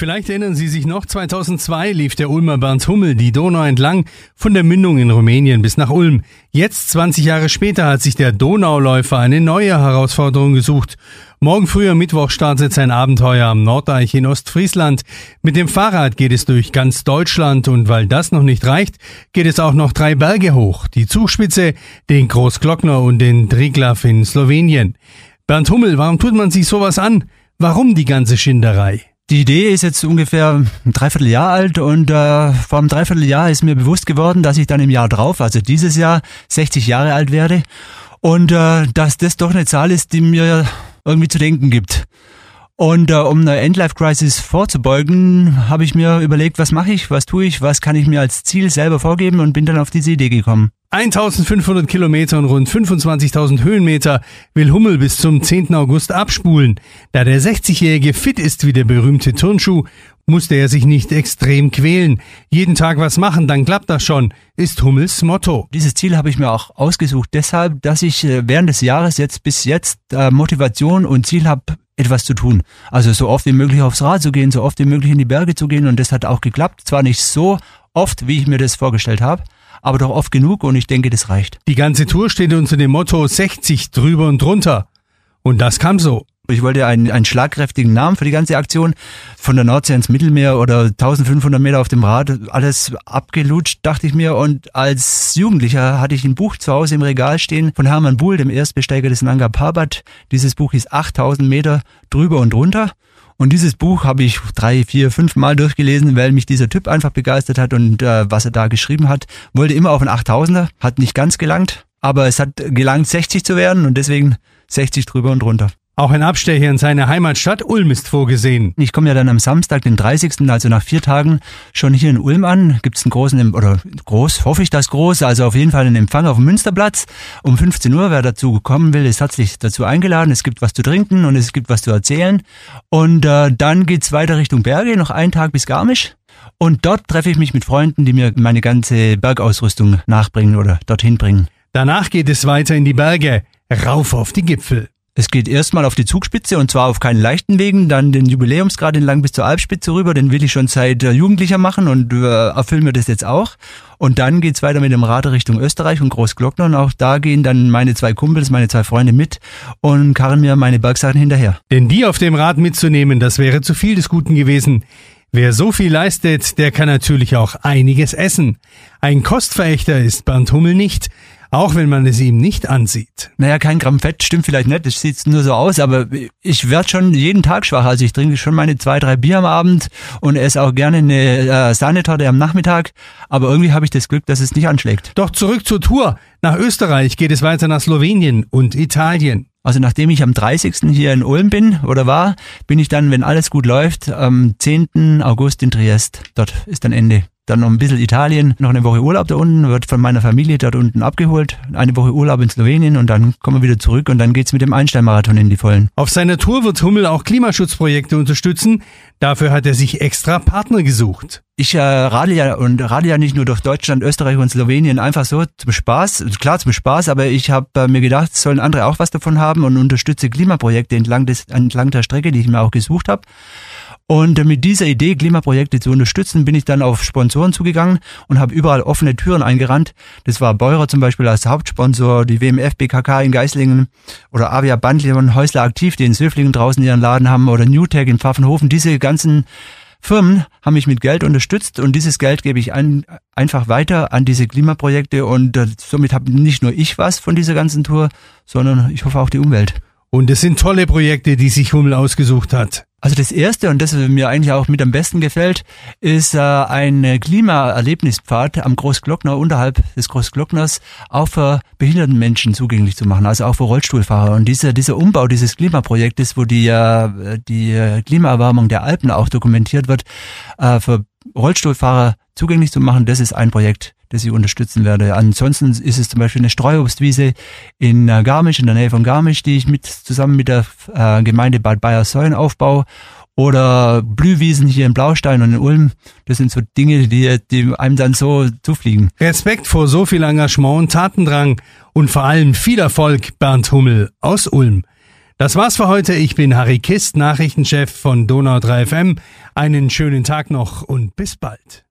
Vielleicht erinnern Sie sich noch, 2002 lief der Ulmer Bernd Hummel die Donau entlang, von der Mündung in Rumänien bis nach Ulm. Jetzt, 20 Jahre später, hat sich der Donauläufer eine neue Herausforderung gesucht. Morgen früh am Mittwoch startet sein Abenteuer am Nordeich in Ostfriesland. Mit dem Fahrrad geht es durch ganz Deutschland und weil das noch nicht reicht, geht es auch noch drei Berge hoch. Die Zugspitze, den Großglockner und den Triglav in Slowenien. Bernd Hummel, warum tut man sich sowas an? Warum die ganze Schinderei? Die Idee ist jetzt ungefähr ein Dreivierteljahr alt und äh, vor einem Dreivierteljahr ist mir bewusst geworden, dass ich dann im Jahr drauf, also dieses Jahr, 60 Jahre alt werde und äh, dass das doch eine Zahl ist, die mir irgendwie zu denken gibt. Und äh, um eine Endlife-Crisis vorzubeugen, habe ich mir überlegt, was mache ich, was tue ich, was kann ich mir als Ziel selber vorgeben und bin dann auf diese Idee gekommen. 1500 Kilometer und rund 25.000 Höhenmeter will Hummel bis zum 10. August abspulen. Da der 60-Jährige fit ist wie der berühmte Turnschuh, musste er sich nicht extrem quälen. Jeden Tag was machen, dann klappt das schon, ist Hummels Motto. Dieses Ziel habe ich mir auch ausgesucht, deshalb, dass ich äh, während des Jahres jetzt bis jetzt äh, Motivation und Ziel habe, etwas zu tun. Also so oft wie möglich aufs Rad zu gehen, so oft wie möglich in die Berge zu gehen und das hat auch geklappt. Zwar nicht so oft, wie ich mir das vorgestellt habe, aber doch oft genug und ich denke, das reicht. Die ganze Tour steht unter dem Motto 60 drüber und drunter. Und das kam so. Ich wollte einen, einen schlagkräftigen Namen für die ganze Aktion. Von der Nordsee ins Mittelmeer oder 1500 Meter auf dem Rad, alles abgelutscht, dachte ich mir. Und als Jugendlicher hatte ich ein Buch zu Hause im Regal stehen von Hermann Buhl, dem Erstbesteiger des Nanga Parbat. Dieses Buch hieß 8000 Meter drüber und drunter. Und dieses Buch habe ich drei, vier, fünf Mal durchgelesen, weil mich dieser Typ einfach begeistert hat und äh, was er da geschrieben hat. Wollte immer auf einen 8000er, hat nicht ganz gelangt, aber es hat gelangt 60 zu werden und deswegen 60 drüber und drunter. Auch ein Abstecher in seine Heimatstadt Ulm ist vorgesehen. Ich komme ja dann am Samstag, den 30., also nach vier Tagen, schon hier in Ulm an. Gibt es einen großen, oder groß, hoffe ich das groß, also auf jeden Fall einen Empfang auf dem Münsterplatz. Um 15 Uhr, wer dazu kommen will, ist herzlich dazu eingeladen. Es gibt was zu trinken und es gibt was zu erzählen. Und äh, dann geht's weiter Richtung Berge, noch einen Tag bis Garmisch. Und dort treffe ich mich mit Freunden, die mir meine ganze Bergausrüstung nachbringen oder dorthin bringen. Danach geht es weiter in die Berge, rauf auf die Gipfel. Es geht erstmal auf die Zugspitze und zwar auf keinen leichten Wegen, dann den Jubiläumsgrad entlang bis zur Alpspitze rüber, den will ich schon seit äh, Jugendlicher machen und äh, erfüllen wir das jetzt auch. Und dann geht's weiter mit dem Rad Richtung Österreich und Großglockner und auch da gehen dann meine zwei Kumpels, meine zwei Freunde mit und karren mir meine Bergsachen hinterher. Denn die auf dem Rad mitzunehmen, das wäre zu viel des Guten gewesen. Wer so viel leistet, der kann natürlich auch einiges essen. Ein Kostverächter ist Bernd Hummel nicht. Auch wenn man es ihm nicht ansieht. Naja, kein Gramm Fett stimmt vielleicht nicht, das sieht nur so aus, aber ich werde schon jeden Tag schwach. Also ich trinke schon meine zwei, drei Bier am Abend und esse auch gerne eine äh, Sahnetorte am Nachmittag. Aber irgendwie habe ich das Glück, dass es nicht anschlägt. Doch zurück zur Tour. Nach Österreich geht es weiter nach Slowenien und Italien. Also nachdem ich am 30. hier in Ulm bin oder war, bin ich dann, wenn alles gut läuft, am 10. August in Triest. Dort ist dann Ende dann noch ein bisschen Italien, noch eine Woche Urlaub da unten, wird von meiner Familie dort unten abgeholt, eine Woche Urlaub in Slowenien und dann kommen wir wieder zurück und dann geht's mit dem Einstein-Marathon in die Vollen. Auf seiner Tour wird Hummel auch Klimaschutzprojekte unterstützen. Dafür hat er sich extra Partner gesucht. Ich äh, radel ja und radel ja nicht nur durch Deutschland, Österreich und Slowenien einfach so zum Spaß, klar zum Spaß, aber ich habe äh, mir gedacht, sollen andere auch was davon haben und unterstütze Klimaprojekte entlang des entlang der Strecke, die ich mir auch gesucht habe. Und mit dieser Idee, Klimaprojekte zu unterstützen, bin ich dann auf Sponsoren zugegangen und habe überall offene Türen eingerannt. Das war Beurer zum Beispiel als Hauptsponsor, die WMF BKK in Geislingen oder Avia Bandler und Häusler Aktiv, die in Söflingen draußen ihren Laden haben oder Newtech in Pfaffenhofen. Diese ganzen Firmen haben mich mit Geld unterstützt und dieses Geld gebe ich ein, einfach weiter an diese Klimaprojekte und äh, somit habe nicht nur ich was von dieser ganzen Tour, sondern ich hoffe auch die Umwelt. Und es sind tolle Projekte, die sich Hummel ausgesucht hat. Also das erste und das mir eigentlich auch mit am besten gefällt, ist äh, ein Klimaerlebnispfad am Großglockner unterhalb des Großglockners auch für behinderten Menschen zugänglich zu machen, also auch für Rollstuhlfahrer. Und dieser dieser Umbau dieses Klimaprojektes, wo die äh, die Klimaerwärmung der Alpen auch dokumentiert wird, äh, für Rollstuhlfahrer zugänglich zu machen, das ist ein Projekt, das ich unterstützen werde. Ansonsten ist es zum Beispiel eine Streuobstwiese in äh, Garmisch, in der Nähe von Garmisch, die ich mit zusammen mit der äh, Gemeinde Bad Bayersäulen aufbaue. Oder Blühwiesen hier in Blaustein und in Ulm. Das sind so Dinge, die, die einem dann so zufliegen. Respekt vor so viel Engagement und Tatendrang und vor allem viel Erfolg, Bernd Hummel aus Ulm. Das war's für heute. Ich bin Harry Kist, Nachrichtenchef von Donau 3 FM. Einen schönen Tag noch und bis bald.